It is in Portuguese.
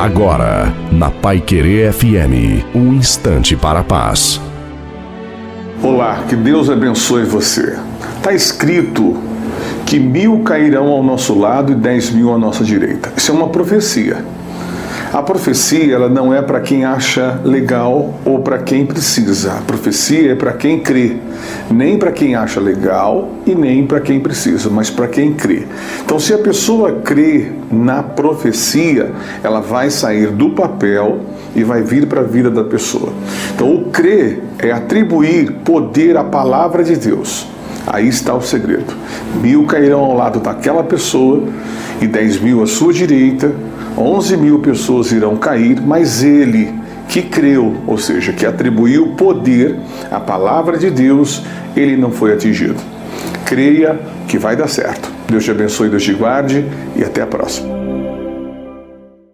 Agora, na Pai Querer FM, um instante para a paz. Olá, que Deus abençoe você. Está escrito que mil cairão ao nosso lado e dez mil à nossa direita. Isso é uma profecia. A profecia ela não é para quem acha legal ou para quem precisa. A profecia é para quem crê, nem para quem acha legal e nem para quem precisa, mas para quem crê. Então, se a pessoa crê na profecia, ela vai sair do papel e vai vir para a vida da pessoa. Então, o crer é atribuir poder à palavra de Deus. Aí está o segredo. Mil cairão ao lado daquela pessoa e dez mil à sua direita 11 mil pessoas irão cair, mas ele que creu, ou seja, que atribuiu poder à palavra de Deus, ele não foi atingido. Creia que vai dar certo. Deus te abençoe, Deus te guarde e até a próxima.